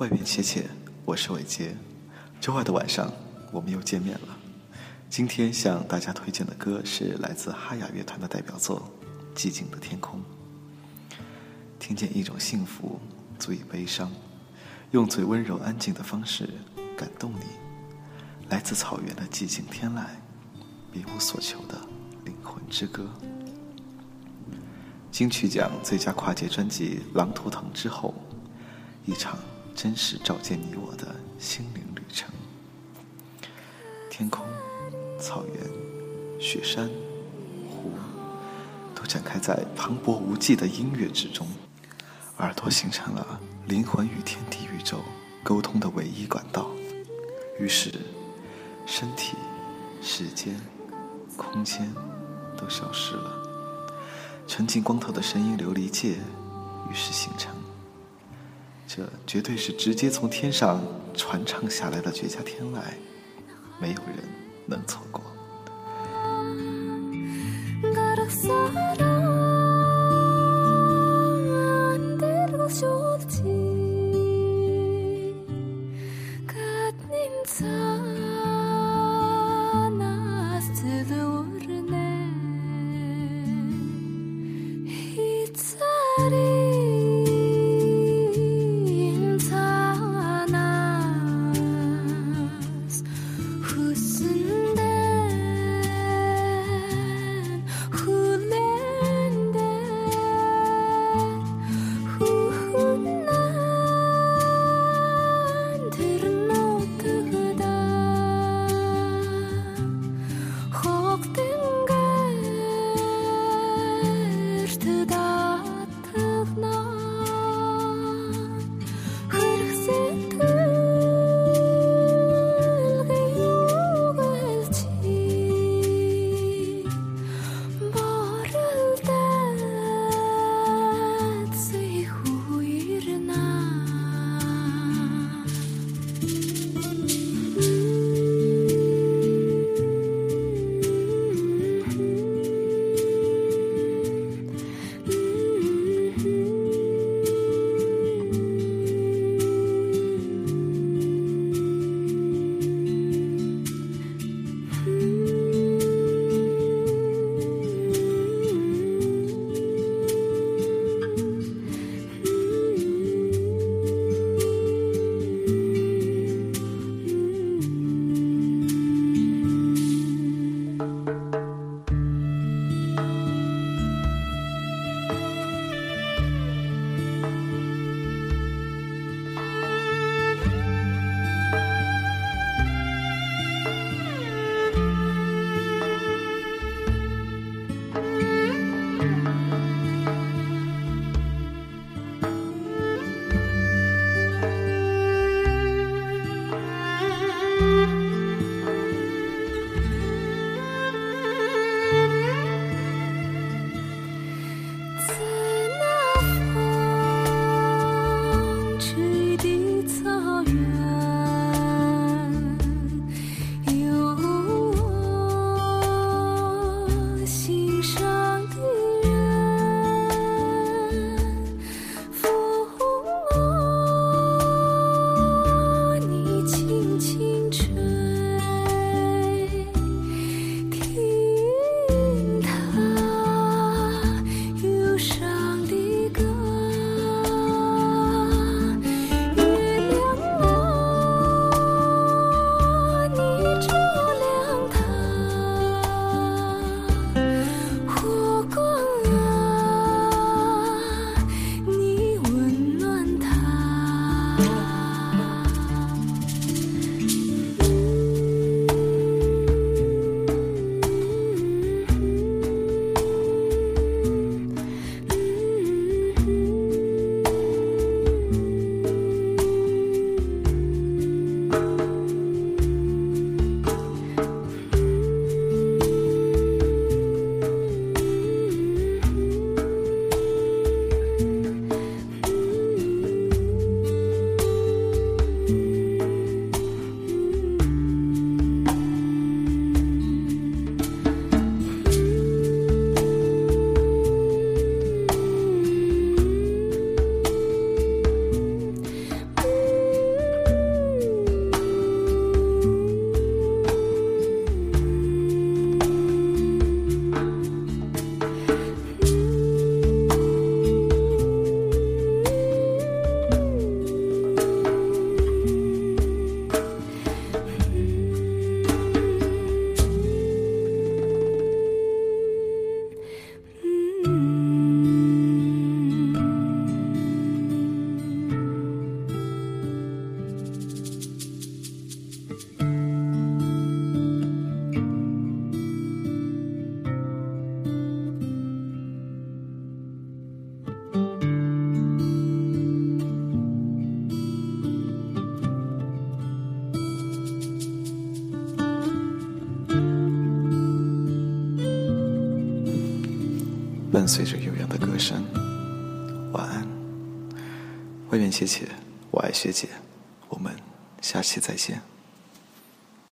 外面切切，我是伟杰。周二的晚上，我们又见面了。今天向大家推荐的歌是来自哈雅乐团的代表作《寂静的天空》。听见一种幸福，足以悲伤，用最温柔安静的方式感动你。来自草原的寂静天籁，别无所求的灵魂之歌。金曲奖最佳跨界专辑《狼图腾》之后，一场。真实照见你我的心灵旅程。天空、草原、雪山、湖，都展开在磅礴无际的音乐之中。耳朵形成了灵魂与天地宇宙沟通的唯一管道。于是，身体、时间、空间都消失了。纯净光透的声音琉璃界，于是形成。这绝对是直接从天上传唱下来的绝佳天籁，没有人能错过。see 伴随着悠扬的歌声。晚安，外面切切，我爱学姐，我们下期再见。